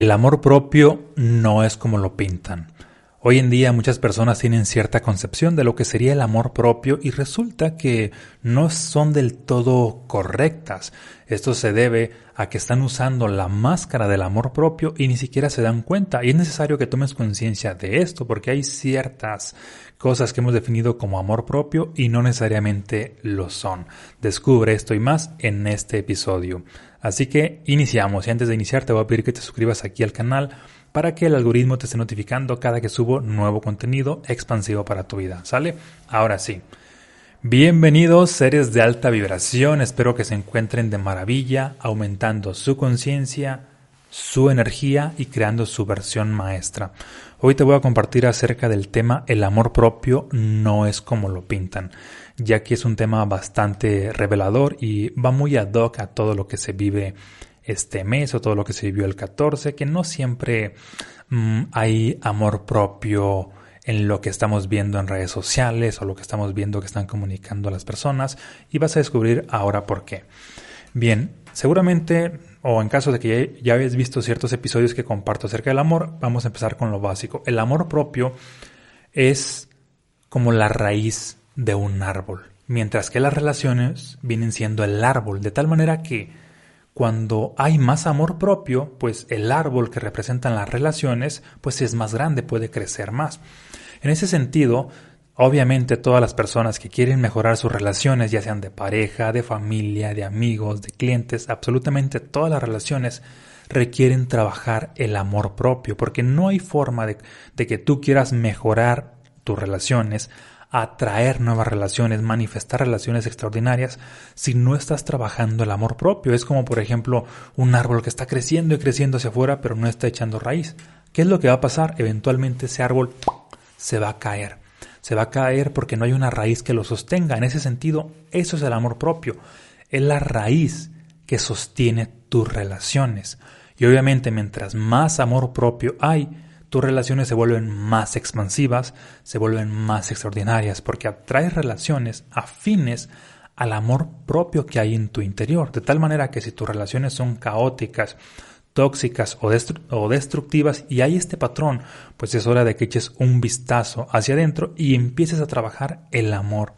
El amor propio no es como lo pintan. Hoy en día muchas personas tienen cierta concepción de lo que sería el amor propio y resulta que no son del todo correctas. Esto se debe a que están usando la máscara del amor propio y ni siquiera se dan cuenta. Y es necesario que tomes conciencia de esto porque hay ciertas cosas que hemos definido como amor propio y no necesariamente lo son. Descubre esto y más en este episodio. Así que iniciamos y antes de iniciar te voy a pedir que te suscribas aquí al canal para que el algoritmo te esté notificando cada que subo nuevo contenido expansivo para tu vida. ¿Sale? Ahora sí. Bienvenidos seres de alta vibración, espero que se encuentren de maravilla, aumentando su conciencia, su energía y creando su versión maestra. Hoy te voy a compartir acerca del tema el amor propio no es como lo pintan, ya que es un tema bastante revelador y va muy ad hoc a todo lo que se vive este mes o todo lo que se vivió el 14, que no siempre mm, hay amor propio en lo que estamos viendo en redes sociales o lo que estamos viendo que están comunicando a las personas y vas a descubrir ahora por qué. Bien, seguramente o en caso de que ya, hayas visto ciertos episodios que comparto acerca del amor, vamos a empezar con lo básico. El amor propio es como la raíz de un árbol, mientras que las relaciones vienen siendo el árbol, de tal manera que cuando hay más amor propio, pues el árbol que representan las relaciones, pues es más grande, puede crecer más. En ese sentido, Obviamente todas las personas que quieren mejorar sus relaciones, ya sean de pareja, de familia, de amigos, de clientes, absolutamente todas las relaciones requieren trabajar el amor propio, porque no hay forma de, que tú quieras mejorar tus relaciones, atraer nuevas relaciones, manifestar relaciones extraordinarias, si no estás trabajando el amor propio. Es como, por ejemplo, un árbol que está creciendo y creciendo hacia afuera, pero no está echando raíz. ¿Qué es lo que va a pasar? Eventualmente ese árbol se va a caer se va a caer porque no hay una raíz que lo sostenga. En ese sentido, eso es el amor propio. Es la raíz que sostiene tus relaciones. Y obviamente mientras más amor propio hay, tus relaciones se vuelven más expansivas, se vuelven más extraordinarias, porque atraes relaciones afines al amor propio que hay en tu interior. De tal manera que si tus relaciones son caóticas, tóxicas o, destructivas y hay este patrón, pues es hora de que eches un vistazo hacia adentro y empieces a trabajar el amor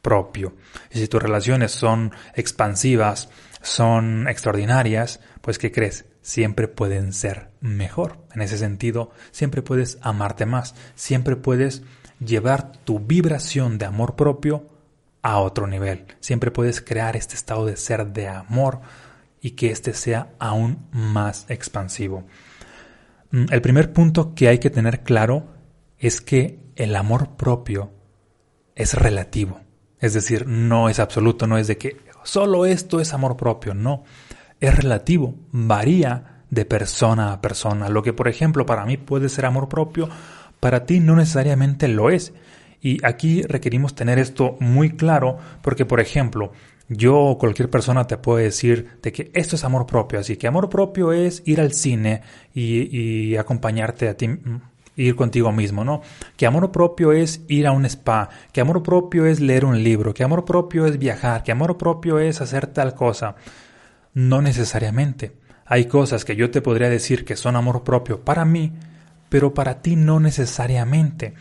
propio. Y si tus relaciones son expansivas, son extraordinarias, pues ¿qué crees? Siempre pueden ser mejor. En ese sentido, siempre puedes amarte más, siempre puedes llevar tu vibración de amor propio a otro nivel. Siempre puedes crear este estado de ser de amor y que éste sea aún más expansivo. Mm, el primer punto que hay que tener claro es que el amor propio es relativo. Es decir, no es absoluto, no es de que solo esto es amor propio, no. Es relativo, varía de persona a persona. Lo que, por ejemplo, para mí puede ser amor propio, para ti no necesariamente lo es. Y aquí requerimos tener esto muy claro porque, por ejemplo, yo o cualquier persona te puede decir de que esto es amor propio, así que amor propio es ir al cine y, acompañarte a ti, ir contigo mismo, ¿no? Que amor propio es ir a un spa, que amor propio es leer un libro, que amor propio es viajar, que amor propio es hacer tal cosa. No necesariamente. Hay cosas que yo te podría decir que son amor propio para mí, pero para ti no necesariamente.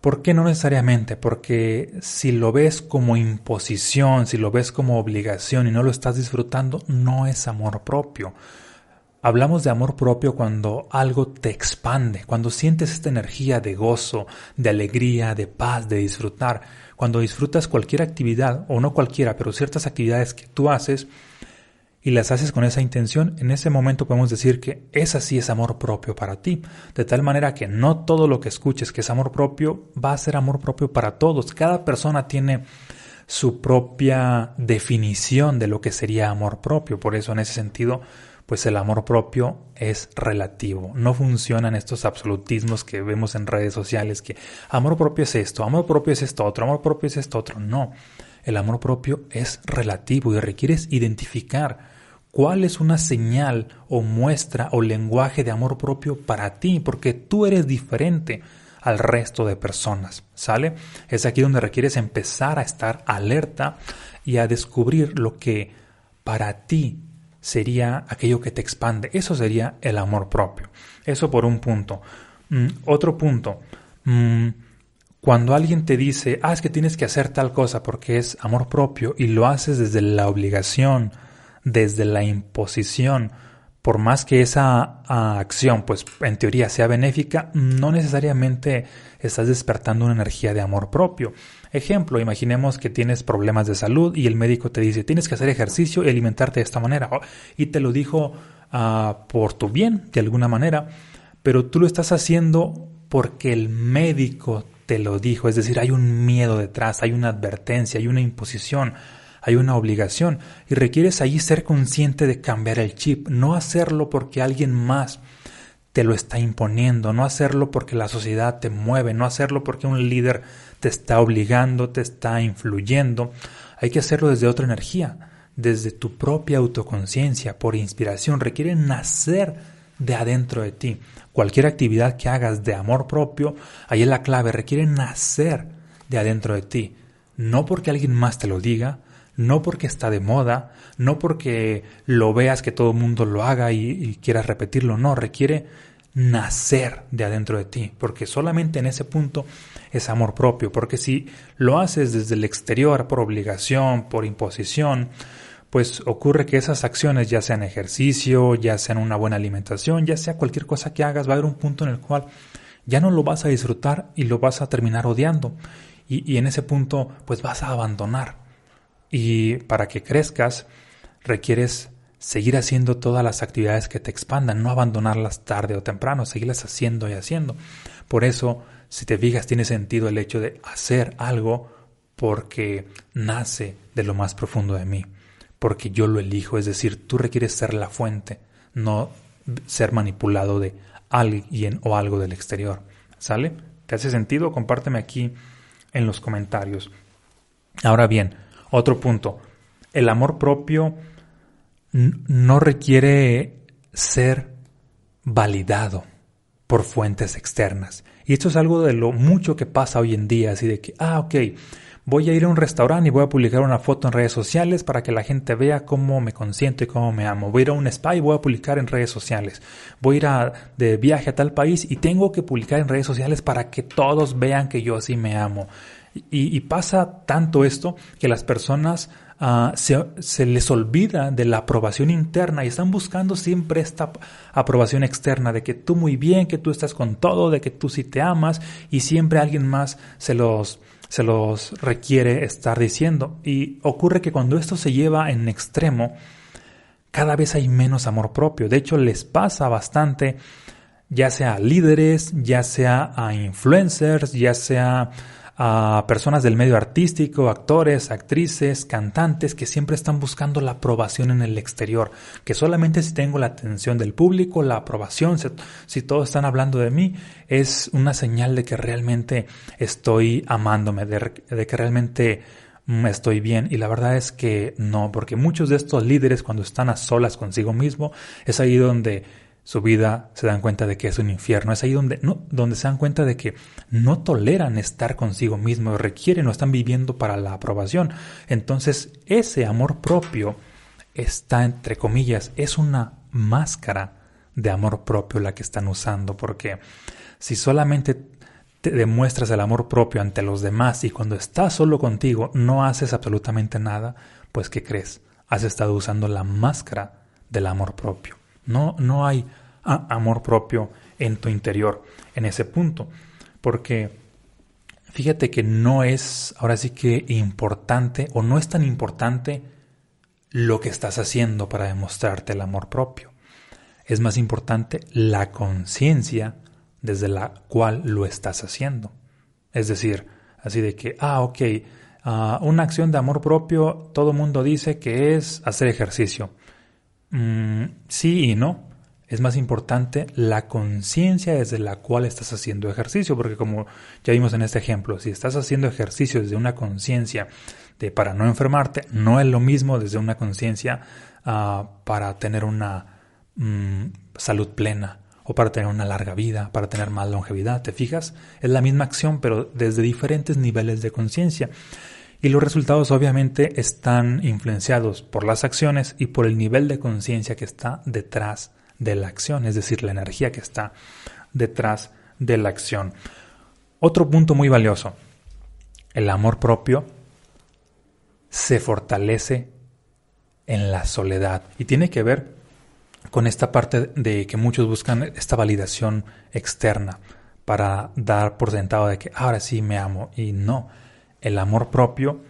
¿Por qué no necesariamente? Porque si lo ves como imposición, si lo ves como obligación y no lo estás disfrutando, no es amor propio. Hablamos de amor propio cuando algo te expande, cuando sientes esta energía de gozo, de alegría, de paz, de disfrutar. Cuando disfrutas cualquier actividad, o no cualquiera, pero ciertas actividades que tú haces, y las haces con esa intención, en ese momento podemos decir que esa sí es amor propio para ti, de tal manera que no todo lo que escuches que es amor propio va a ser amor propio para todos. Cada persona tiene su propia definición de lo que sería amor propio, por eso en ese sentido pues el amor propio es relativo. No funcionan estos absolutismos que vemos en redes sociales que amor propio es esto, amor propio es esto otro, amor propio es esto otro. No, el amor propio es relativo y requieres identificar cuál es una señal o muestra o lenguaje de amor propio para ti, porque tú eres diferente al resto de personas, ¿sale? Es aquí donde requieres empezar a estar alerta y a descubrir lo que para ti sería aquello que te expande. Eso sería el amor propio. Eso por un punto. Mm, otro punto. Mm, cuando alguien te dice, ah, es que tienes que hacer tal cosa porque es amor propio y lo haces desde la obligación, desde la imposición, por más que esa ah, acción, pues en teoría sea benéfica, no necesariamente estás despertando una energía de amor propio. Ejemplo, imaginemos que tienes problemas de salud y el médico te dice tienes que hacer ejercicio y alimentarte de esta manera. Y te lo dijo uh, por tu bien, de alguna manera, pero tú lo estás haciendo porque el médico te lo dijo. Es decir, hay un miedo detrás, hay una advertencia, hay una imposición, hay una obligación. Y requieres ahí ser consciente de cambiar el chip, no hacerlo porque alguien más te lo está imponiendo, no hacerlo porque la sociedad te mueve, no hacerlo porque un líder te está obligando, te está influyendo. Hay que hacerlo desde otra energía, desde tu propia autoconciencia, por inspiración. Requiere nacer de adentro de ti. Cualquier actividad que hagas de amor propio, ahí es la clave, requiere nacer de adentro de ti. No porque alguien más te lo diga, no porque está de moda, no porque lo veas que todo el mundo lo haga y, y, quieras repetirlo, no, requiere nacer de adentro de ti, porque solamente en ese punto es amor propio, porque si lo haces desde el exterior por obligación, por imposición, pues ocurre que esas acciones, ya sean ejercicio, ya sean una buena alimentación, ya sea cualquier cosa que hagas, va a haber un punto en el cual ya no lo vas a disfrutar y lo vas a terminar odiando. Y, y en ese punto, pues vas a abandonar. Y para que crezcas, requieres seguir haciendo todas las actividades que te expandan, no abandonarlas tarde o temprano, seguirlas haciendo y haciendo. Por eso, si te fijas, tiene sentido el hecho de hacer algo porque nace de lo más profundo de mí, porque yo lo elijo, es decir, tú requieres ser la fuente, no ser manipulado de alguien o algo del exterior. ¿Sale? ¿Te hace sentido? Compárteme aquí en los comentarios. Ahora bien, otro punto. El amor propio no requiere ser validado por fuentes externas. Y esto es algo de lo mucho que pasa hoy en día, así de que, ah, ok, voy a ir a un restaurante y voy a publicar una foto en redes sociales para que la gente vea cómo me consiento y cómo me amo. Voy a ir a un spa y voy a publicar en redes sociales. Voy a ir de viaje a tal país y tengo que publicar en redes sociales para que todos vean que yo así me amo. Y pasa tanto esto que las personas Ah, se, les olvida de la aprobación interna y están buscando siempre esta aprobación externa de que tú muy bien, que tú estás con todo, de que tú sí te amas y siempre alguien más se los, se los requiere estar diciendo. Y ocurre que cuando esto se lleva en extremo, cada vez hay menos amor propio. De hecho, les pasa bastante, ya sea a líderes, ya sea a influencers, ya sea a personas del medio artístico, actores, actrices, cantantes que siempre están buscando la aprobación en el exterior, que solamente si tengo la atención del público, la aprobación, si, todos están hablando de mí, es una señal de que realmente estoy amándome, de, que realmente estoy bien. Y la verdad es que no, porque muchos de estos líderes cuando están a solas consigo mismo, es ahí donde su vida se dan cuenta de que es un infierno. Es ahí donde, no, donde se dan cuenta de que no toleran estar consigo mismo, requieren o están viviendo para la aprobación. Entonces ese amor propio está, entre comillas, es una máscara de amor propio la que están usando, porque si solamente te demuestras el amor propio ante los demás y cuando estás solo contigo no haces absolutamente nada, pues ¿qué crees? Has estado usando la máscara del amor propio. No, no hay amor propio en tu interior en ese punto. Porque fíjate que no es ahora sí que importante o no es tan importante lo que estás haciendo para demostrarte el amor propio. Es más importante la conciencia desde la cual lo estás haciendo. Es decir, así de que, ah, ok, ah, una acción de amor propio, todo mundo dice que es hacer ejercicio. Mm, sí y no. Es más importante la conciencia desde la cual estás haciendo ejercicio, porque como ya vimos en este ejemplo, si estás haciendo ejercicio desde una conciencia de para no enfermarte, no es lo mismo desde una conciencia ah, para tener una mm, salud plena o para tener una larga vida, para tener más longevidad. ¿Te fijas? Es la misma acción, pero desde diferentes niveles de conciencia. Y los resultados obviamente están influenciados por las acciones y por el nivel de conciencia que está detrás de la acción, es decir, la energía que está detrás de la acción. Otro punto muy valioso, el amor propio se fortalece en la soledad y tiene que ver con esta parte de que muchos buscan esta validación externa para dar por sentado de que ahora sí me amo y no, el amor propio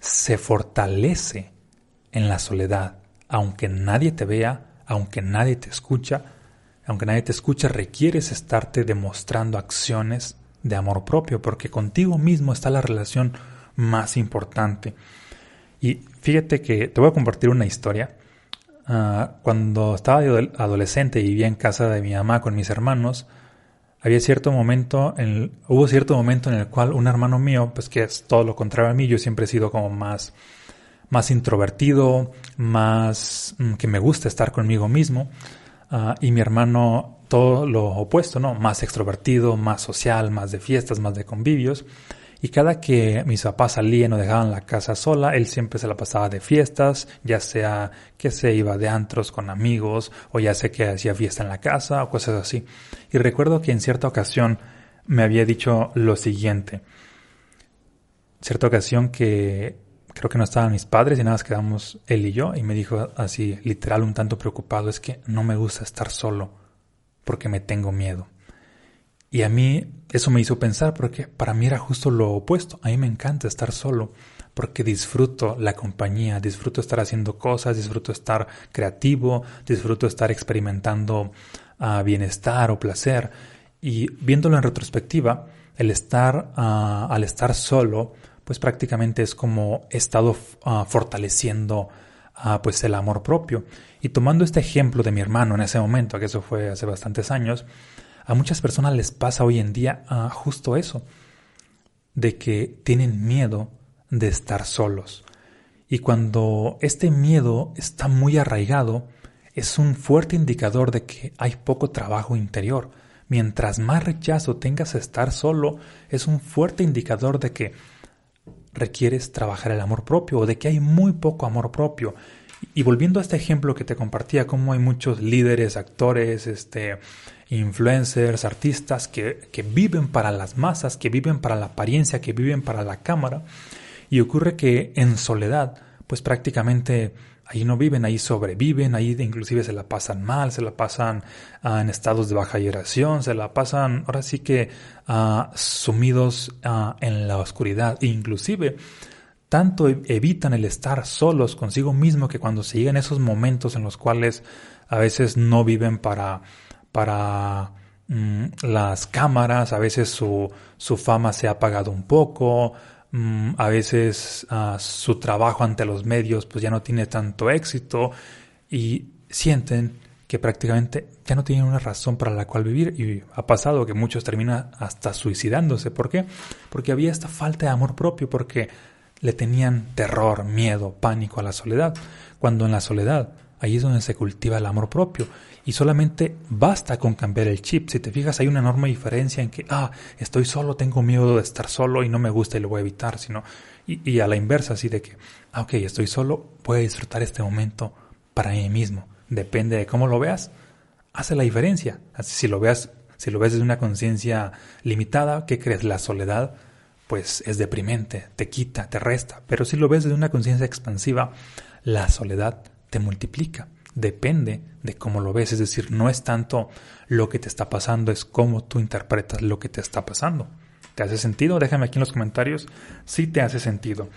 se fortalece en la soledad, aunque nadie te vea, aunque nadie te escucha, aunque nadie te escucha, requieres estarte demostrando acciones de amor propio, porque contigo mismo está la relación más importante. Y fíjate que te voy a compartir una historia. Ah, cuando estaba adolescente y vivía en casa de mi mamá con mis hermanos, había cierto momento, en, hubo cierto momento en el cual un hermano mío, pues que es todo lo contrario a mí, yo siempre he sido como más, más introvertido, más mm, que me gusta estar conmigo mismo, ah, y mi hermano todo lo opuesto, ¿no? Más extrovertido, más social, más de fiestas, más de convivios. Y cada que mis papás salían o dejaban la casa sola, él siempre se la pasaba de fiestas, ya sea que se iba de antros con amigos, o ya sea que hacía fiesta en la casa, o cosas así. Y recuerdo que en cierta ocasión me había dicho lo siguiente. Cierta ocasión que creo que no estaban mis padres y nada más quedamos él y yo, y me dijo así, literal, un tanto preocupado, es que no me gusta estar solo, porque me tengo miedo. Y a mí eso me hizo pensar porque para mí era justo lo opuesto. A mí me encanta estar solo porque disfruto la compañía, disfruto estar haciendo cosas, disfruto estar creativo, disfruto estar experimentando ah, bienestar o placer. Y viéndolo en retrospectiva, el estar, ah, al estar solo, pues prácticamente es como he estado ah, fortaleciendo pues el amor propio. Y tomando este ejemplo de mi hermano en ese momento, que eso fue hace bastantes años, a muchas personas les pasa hoy en día ah, justo eso, de que tienen miedo de estar solos. Y cuando este miedo está muy arraigado, es un fuerte indicador de que hay poco trabajo interior. Mientras más rechazo tengas a estar solo, es un fuerte indicador de que requieres trabajar el amor propio o de que hay muy poco amor propio. Y volviendo a este ejemplo que te compartía, como hay muchos líderes, actores, este, influencers, artistas que, viven para las masas, que viven para la apariencia, que viven para la cámara. Y ocurre que en soledad, pues prácticamente ahí no viven, ahí sobreviven, ahí inclusive se la pasan mal, se la pasan ah, en estados de baja vibración, se la pasan ahora sí que ah, sumidos ah, en la oscuridad. E inclusive tanto evitan el estar solos consigo mismo que cuando se llegan esos momentos en los cuales a veces no viven para para mm, las cámaras, a veces su, su, fama se ha apagado un poco, mm, a veces ah, su trabajo ante los medios pues ya no tiene tanto éxito y sienten que prácticamente ya no tienen una razón para la cual vivir y ha pasado que muchos terminan hasta suicidándose. ¿Por qué? Porque había esta falta de amor propio, porque le tenían terror, miedo, pánico a la soledad, cuando en la soledad ahí es donde se cultiva el amor propio y solamente basta con cambiar el chip. Si te fijas, hay una enorme diferencia en que, ah, estoy solo, tengo miedo de estar solo y no me gusta y lo voy a evitar, sino, y, a la inversa, así de que, ah, ok, estoy solo, voy a disfrutar este momento para mí mismo. Depende de cómo lo veas, hace la diferencia. Así, si lo si lo ves desde una conciencia limitada, ¿qué crees? La soledad, pues es deprimente, te quita, te resta. Pero si lo ves desde una conciencia expansiva, la soledad te multiplica depende de cómo lo ves, es decir, no es tanto lo que te está pasando, es cómo tú interpretas lo que te está pasando. ¿Te hace sentido? Déjame aquí en los comentarios si te hace sentido.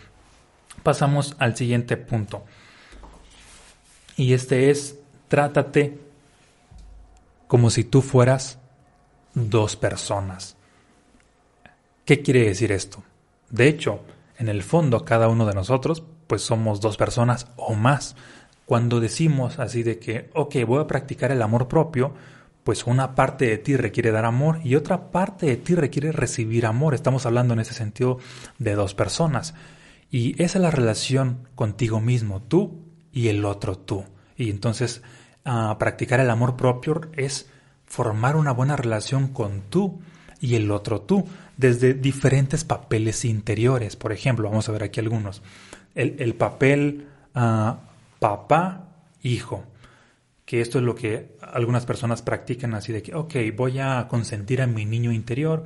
Pasamos al siguiente punto. Y este es, trátate como si tú fueras dos personas. ¿Qué quiere decir esto? De hecho, en el fondo cada uno de nosotros pues somos dos personas o más. Cuando decimos así de que, ok, voy a practicar el amor propio, pues una parte de ti requiere dar amor y otra parte de ti requiere recibir amor. Estamos hablando en ese sentido de dos personas. Y esa es la relación contigo mismo, tú y el otro tú. Y entonces practicar el amor propio es formar una buena relación con tú y el otro tú, desde diferentes papeles interiores. Por ejemplo, vamos a ver aquí algunos. El, papel ah, papá-hijo, que esto es lo que algunas personas practican así de que, ok, voy a consentir a mi niño interior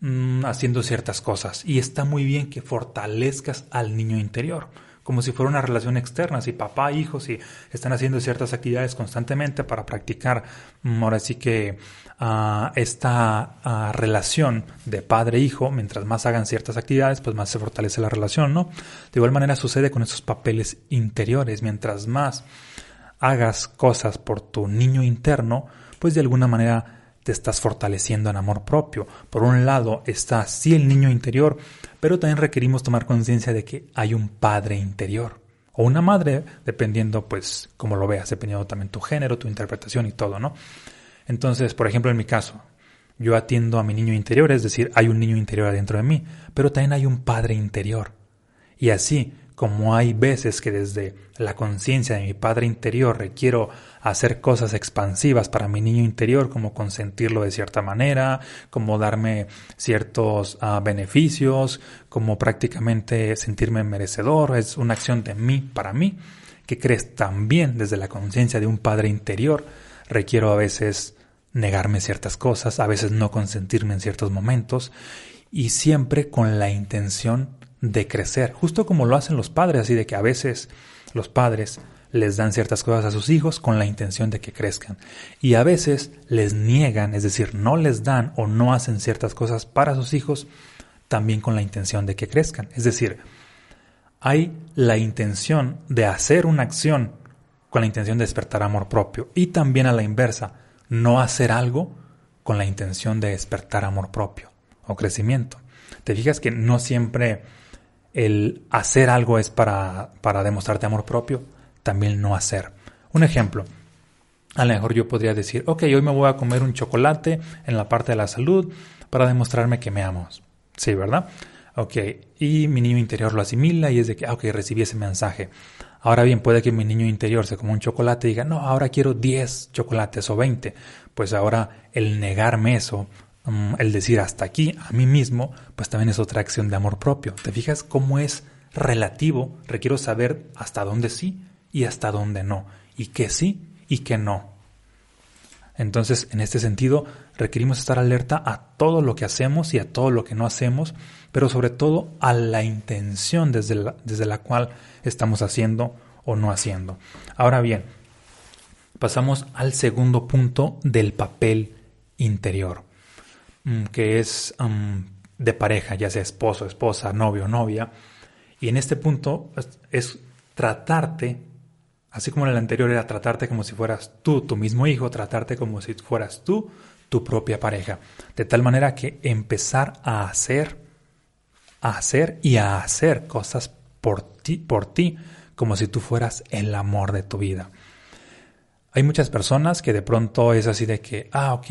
mm, haciendo ciertas cosas. Y está muy bien que fortalezcas al niño interior como si fuera una relación externa, si papá hijo, si están haciendo ciertas actividades constantemente para practicar, mm, ahora sí que ah, esta relación de padre-hijo, e mientras más hagan ciertas actividades, pues más se fortalece la relación, ¿no? De igual manera sucede con esos papeles interiores, mientras más hagas cosas por tu niño interno, pues de alguna manera te estás fortaleciendo en amor propio. Por un lado está sí el niño interior, pero también requerimos tomar conciencia de que hay un padre interior o una madre, dependiendo pues como lo veas, dependiendo también tu género, tu interpretación y todo, ¿no? Entonces, por ejemplo, en mi caso, yo atiendo a mi niño interior, es decir, hay un niño interior adentro de mí, pero también hay un padre interior. Y así, como hay veces que desde la conciencia de mi padre interior requiero hacer cosas expansivas para mi niño interior, como consentirlo de cierta manera, como darme ciertos ah, beneficios, como prácticamente sentirme merecedor, es una acción de mí para mí, que crees también desde la conciencia de un padre interior, requiero a veces negarme ciertas cosas, a veces no consentirme en ciertos momentos, y siempre con la intención de crecer, justo como lo hacen los padres, así de que a veces los padres les dan ciertas cosas a sus hijos con la intención de que crezcan y a veces les niegan, es decir, no les dan o no hacen ciertas cosas para sus hijos también con la intención de que crezcan. Es decir, hay la intención de hacer una acción con la intención de despertar amor propio y también a la inversa, no hacer algo con la intención de despertar amor propio o crecimiento. Te fijas que no siempre el hacer algo es para, para demostrarte amor propio, también no hacer. Un ejemplo, a lo mejor yo podría decir, ok, hoy me voy a comer un chocolate en la parte de la salud para demostrarme que me amo. Sí, ¿verdad? Ok, y mi niño interior lo asimila y es de que, ah, ok, recibí ese mensaje. Ahora bien, puede que mi niño interior se coma un chocolate y diga, no, ahora quiero 10 chocolates o 20. Pues ahora el negarme eso Mm, el decir hasta aquí a mí mismo, pues también es otra acción de amor propio. ¿Te fijas cómo es relativo? Requiero saber hasta dónde sí y hasta dónde no, y qué sí y qué no. Entonces, en este sentido, requerimos estar alerta a todo lo que hacemos y a todo lo que no hacemos, pero sobre todo a la intención desde la, desde la cual estamos haciendo o no haciendo. Ahora bien, pasamos al segundo punto del papel interior. Mm, que es de pareja, ya sea esposo, esposa, novio, novia. Y en este punto es, tratarte, así como en el anterior era tratarte como si fueras tú, tu mismo hijo, tratarte como si fueras tú, tu propia pareja. De tal manera que empezar a hacer, a hacer y a hacer cosas por ti, por ti, como si tú fueras el amor de tu vida. Hay muchas personas que de pronto es así de que, ah, ok,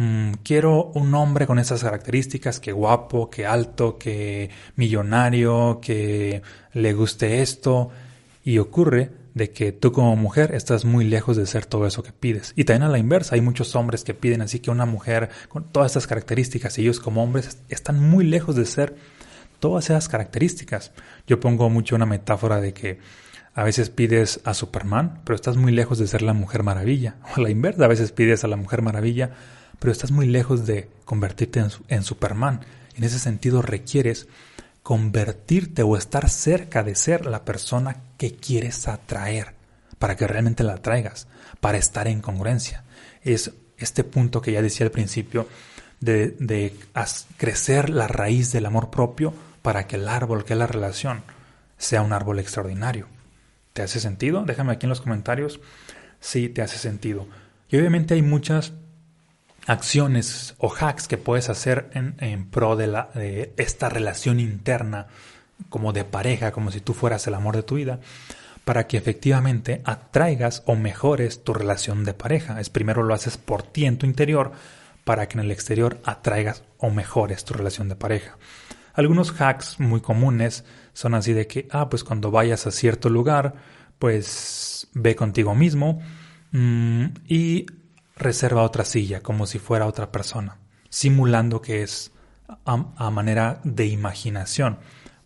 Mm, quiero un hombre con esas características, que guapo, que alto, que millonario, que le guste esto. Y ocurre de que tú como mujer estás muy lejos de ser todo eso que pides. Y también a la inversa, hay muchos hombres que piden así que una mujer con todas estas características, y ellos como hombres están muy lejos de ser todas esas características. Yo pongo mucho una metáfora de que a veces pides a Superman, pero estás muy lejos de ser la mujer maravilla. O a la inversa, a veces pides a la mujer maravilla, pero estás muy lejos de convertirte en, Superman. En ese sentido requieres convertirte o estar cerca de ser la persona que quieres atraer para que realmente la atraigas, para estar en congruencia. Es este punto que ya decía al principio de, de crecer la raíz del amor propio para que el árbol, que es la relación, sea un árbol extraordinario. ¿Te hace sentido? Déjame aquí en los comentarios si te hace sentido. Y obviamente hay muchas acciones o hacks que puedes hacer en, pro de, la, de esta relación interna como de pareja, como si tú fueras el amor de tu vida, para que efectivamente atraigas o mejores tu relación de pareja. Es primero lo haces por ti en tu interior para que en el exterior atraigas o mejores tu relación de pareja. Algunos hacks muy comunes son así de que, ah, pues cuando vayas a cierto lugar, pues ve contigo mismo mm, y reserva otra silla como si fuera otra persona. simulando que es a, manera de imaginación,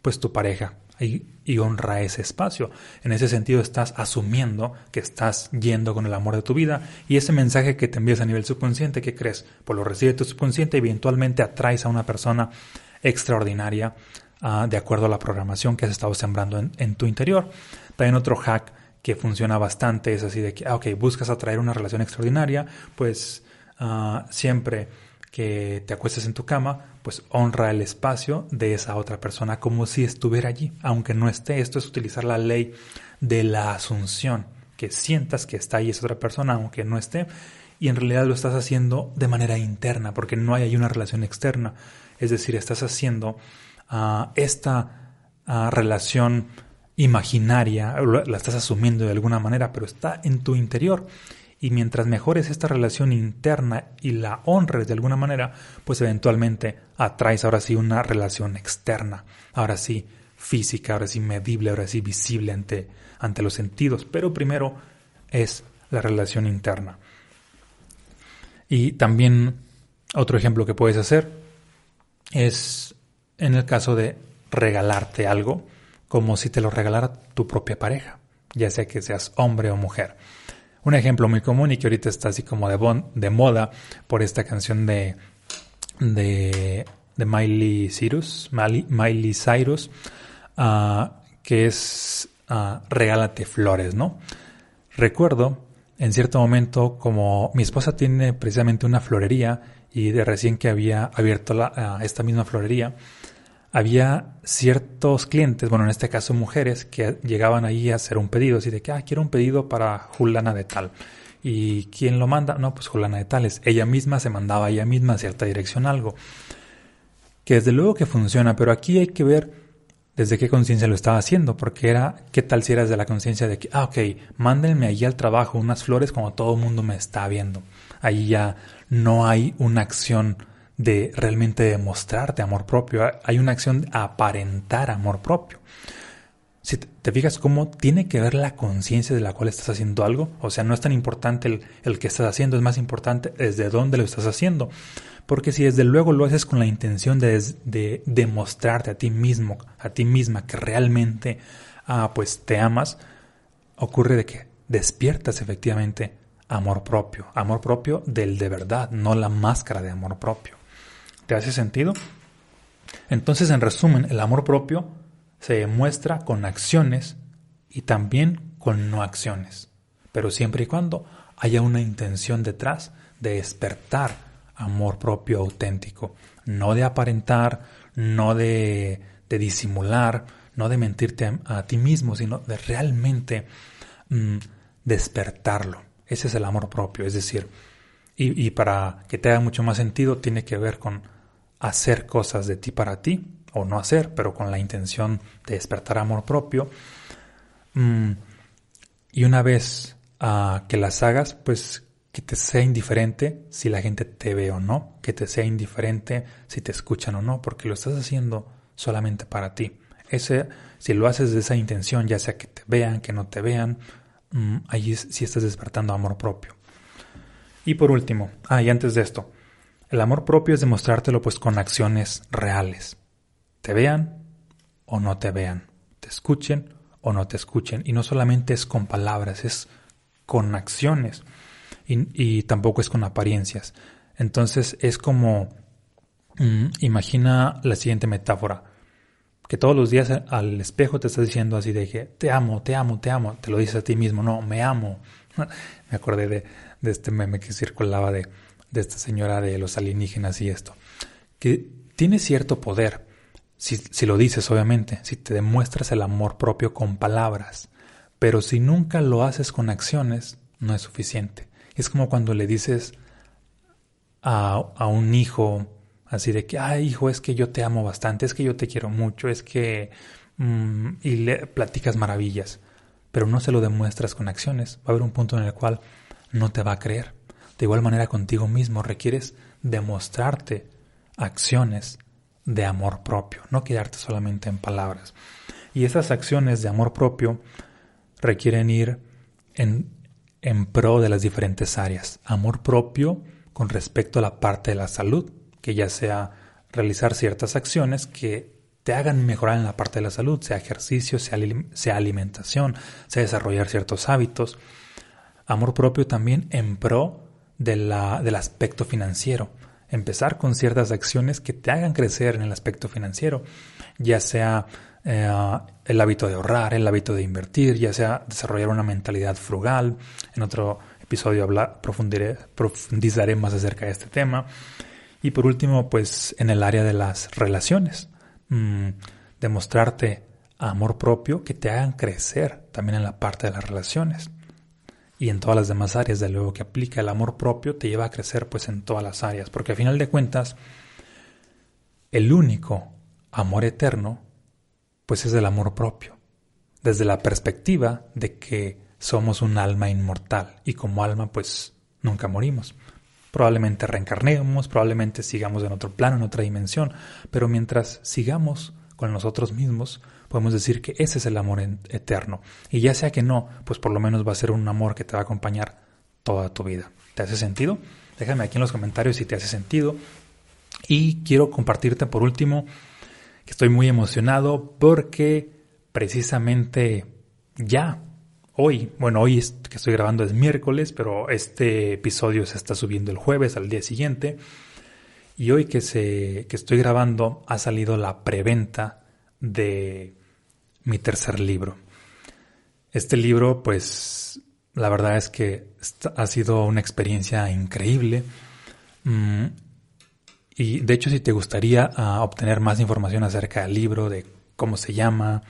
pues tu pareja y, honra ese espacio. En ese sentido estás asumiendo que estás yendo con el amor de tu vida y ese mensaje que te envías a nivel subconsciente, ¿qué crees? Pues lo recibe tu subconsciente y eventualmente atraes a una persona extraordinaria uh, de acuerdo a la programación que has estado sembrando en, en tu interior. También otro hack que funciona bastante es así de que, ah, ok, buscas atraer una relación extraordinaria, pues uh, siempre que te acuestes en tu cama, pues honra el espacio de esa otra persona como si estuviera allí, aunque no esté. Esto es utilizar la ley de la asunción, que sientas que está ahí esa otra persona aunque no esté, y en realidad lo estás haciendo de manera interna, porque no hay ahí una relación externa. Es decir, estás haciendo uh, esta uh, relación imaginaria, la estás asumiendo de alguna manera, pero está en tu interior. Y mientras mejores esta relación interna y la honres de alguna manera, pues eventualmente atraes ahora sí una relación externa, ahora sí física, ahora sí medible, ahora sí visible ante, ante los sentidos. Pero primero es la relación interna. Y también otro ejemplo que puedes hacer es en el caso de regalarte algo como si te lo regalara tu propia pareja, ya sea que seas hombre o mujer. Un ejemplo muy común y que ahorita está así como de, moda por esta canción de, de, de Miley Cyrus, Miley, Cyrus, ah, que es uh, Regálate flores, ¿no? Recuerdo en cierto momento como mi esposa tiene precisamente una florería y de recién que había abierto ah, esta misma florería, había ciertos clientes, bueno, en este caso mujeres, que llegaban ahí a hacer un pedido, así de que, ah, quiero un pedido para Julana de tal. ¿Y quién lo manda? No, pues Julana de tales. Ella misma se mandaba ella misma a cierta dirección algo. Que desde luego que funciona, pero aquí hay que ver desde qué conciencia lo estaba haciendo, porque era, ¿qué tal si eras de la conciencia de que, ah, ok, mándenme allí al trabajo unas flores como todo el mundo me está viendo? Ahí ya no hay una acción de realmente demostrarte amor propio. Hay una acción de aparentar amor propio. Si te fijas cómo tiene que ver la conciencia de la cual estás haciendo algo, o sea, no es tan importante el, el, que estás haciendo, es más importante desde dónde lo estás haciendo. Porque si desde luego lo haces con la intención de, de demostrarte a ti mismo, a ti misma, que realmente ah, pues te amas, ocurre de que despiertas efectivamente amor propio, amor propio del de verdad, no la máscara de amor propio. ¿Te hace sentido? Entonces, en resumen, el amor propio se demuestra con acciones y también con no acciones, pero siempre y cuando haya una intención detrás de despertar amor propio auténtico, no de aparentar, no de, disimular, no de mentirte a, ti mismo, sino de realmente mm, despertarlo. Ese es el amor propio, es decir, y, para que te haga mucho más sentido, tiene que ver con hacer cosas de ti para ti, o no hacer, pero con la intención de despertar amor propio. Mm, y una vez uh, que las hagas, pues que te sea indiferente si la gente te ve o no, que te sea indiferente si te escuchan o no, porque lo estás haciendo solamente para ti. Ese, si lo haces de esa intención, ya sea que te vean, que no te vean, mm, allí sí estás despertando amor propio. Y por último, ah, y antes de esto, el amor propio es demostrártelo pues con acciones reales. Te vean o no te vean, te escuchen o no te escuchen. Y no solamente es con palabras, es con acciones. Y, tampoco es con apariencias. Entonces es como, mm, imagina la siguiente metáfora, que todos los días al espejo te estás diciendo así de que te amo, te amo, te amo, te lo dices a ti mismo, no, me amo. me acordé de, de este meme que circulaba de, de esta señora de los alienígenas y esto, que tiene cierto poder, si, si, lo dices obviamente, si te demuestras el amor propio con palabras, pero si nunca lo haces con acciones, no es suficiente. Es como cuando le dices a, a un hijo, así de que, ay hijo, es que yo te amo bastante, es que yo te quiero mucho, es que... Mm, y le platicas maravillas, pero no se lo demuestras con acciones. Va a haber un punto en el cual no te va a creer. De igual manera contigo mismo requieres demostrarte acciones de amor propio, no quedarte solamente en palabras. Y esas acciones de amor propio requieren ir en, en pro de las diferentes áreas. Amor propio con respecto a la parte de la salud, que ya sea realizar ciertas acciones que te hagan mejorar en la parte de la salud, sea ejercicio, sea, alimentación, sea desarrollar ciertos hábitos. Amor propio también en pro de la, del aspecto financiero. Empezar con ciertas acciones que te hagan crecer en el aspecto financiero, ya sea eh, el hábito de ahorrar, el hábito de invertir, ya sea desarrollar una mentalidad frugal. En otro episodio hablar, profundizaré más acerca de este tema. Y por último, pues en el área de las relaciones, mm, demostrarte amor propio que te hagan crecer también en la parte de las relaciones. Y en todas las demás áreas, de luego que aplica el amor propio, te lleva a crecer pues en todas las áreas. Porque al final de cuentas, el único amor eterno, pues es el amor propio. Desde la perspectiva de que somos un alma inmortal y como alma pues nunca morimos. Probablemente reencarnemos, probablemente sigamos en otro plano, en otra dimensión, pero mientras sigamos con nosotros mismos, podemos decir que ese es el amor eterno. Y ya sea que no, pues por lo menos va a ser un amor que te va a acompañar toda tu vida. ¿Te hace sentido? Déjame aquí en los comentarios si te hace sentido. Y quiero compartirte por último que estoy muy emocionado porque precisamente ya hoy, bueno, hoy que estoy grabando es miércoles, pero este episodio se está subiendo el jueves al día siguiente. Y hoy que, se, que estoy grabando ha salido la preventa de mi tercer libro. Este libro, pues, la verdad es que ha sido una experiencia increíble. Mm, y de hecho, si te gustaría ah, obtener más información acerca del libro, de cómo se llama,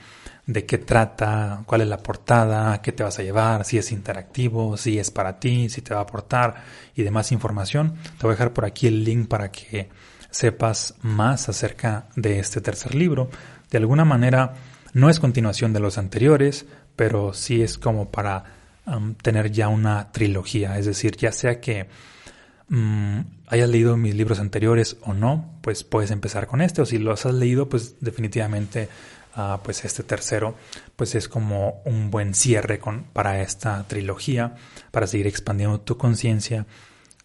de qué trata, cuál es la portada, qué te vas a llevar, si es interactivo, si es para ti, si te va a aportar y demás información. Te voy a dejar por aquí el link para que sepas más acerca de este tercer libro. De alguna manera no es continuación de los anteriores, pero sí es como para um, tener ya una trilogía, es decir, ya sea que um, hayas leído mis libros anteriores o no, pues puedes empezar con este, o si los has leído, pues definitivamente pues este tercero, pues es como un buen cierre para esta trilogía, para seguir expandiendo tu conciencia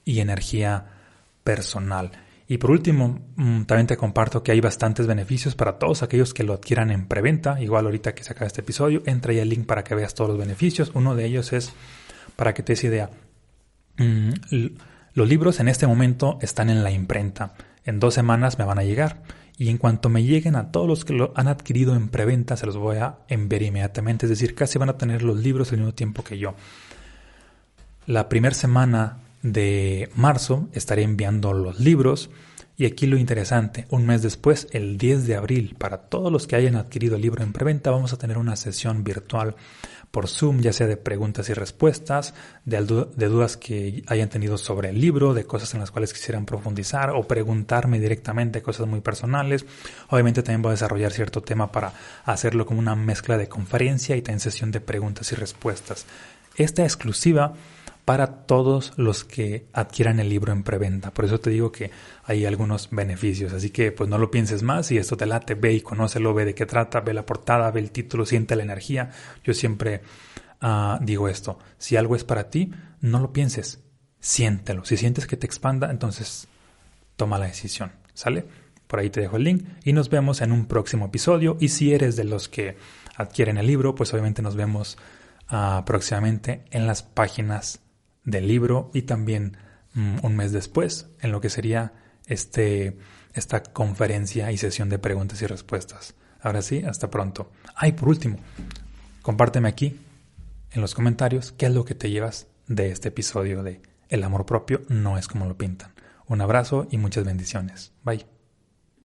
y energía personal. Y por último, mm, también te comparto que hay bastantes beneficios para todos aquellos que lo adquieran en preventa. Igual ahorita que se acaba este episodio, entra ahí el link para que veas todos los beneficios. Uno de ellos es, para que te des idea, mm, los libros en este momento están en la imprenta. En dos semanas me van a llegar y en cuanto me lleguen a todos los que lo han adquirido en preventa, se los voy a enviar inmediatamente. Es decir, casi van a tener los libros al mismo tiempo que yo. La primera semana de marzo estaré enviando los libros. Y aquí lo interesante, un mes después, el 10 de abril, para todos los que hayan adquirido el libro en preventa, vamos a tener una sesión virtual por Zoom, ya sea de preguntas y respuestas, de, dudas que hayan tenido sobre el libro, de cosas en las cuales quisieran profundizar o preguntarme directamente cosas muy personales. Obviamente también voy a desarrollar cierto tema para hacerlo como una mezcla de conferencia y también sesión de preguntas y respuestas. Esta exclusiva para todos los que adquieran el libro en preventa. Por eso te digo que hay algunos beneficios. Así que pues no lo pienses más. Si esto te late, ve y conócelo, ve de qué trata, ve la portada, ve el título, siente la energía. Yo siempre ah, digo esto. Si algo es para ti, no lo pienses. Siéntelo. Si sientes que te expanda, entonces toma la decisión. ¿Sale? Por ahí te dejo el link y nos vemos en un próximo episodio. Y si eres de los que adquieren el libro, pues obviamente nos vemos ah, próximamente en las páginas del libro y también mm, un mes después en lo que sería este, esta conferencia y sesión de preguntas y respuestas. Ahora sí, hasta pronto. Ay, por último, compárteme aquí en los comentarios qué es lo que te llevas de este episodio de El amor propio no es como lo pintan. Un abrazo y muchas bendiciones. Bye.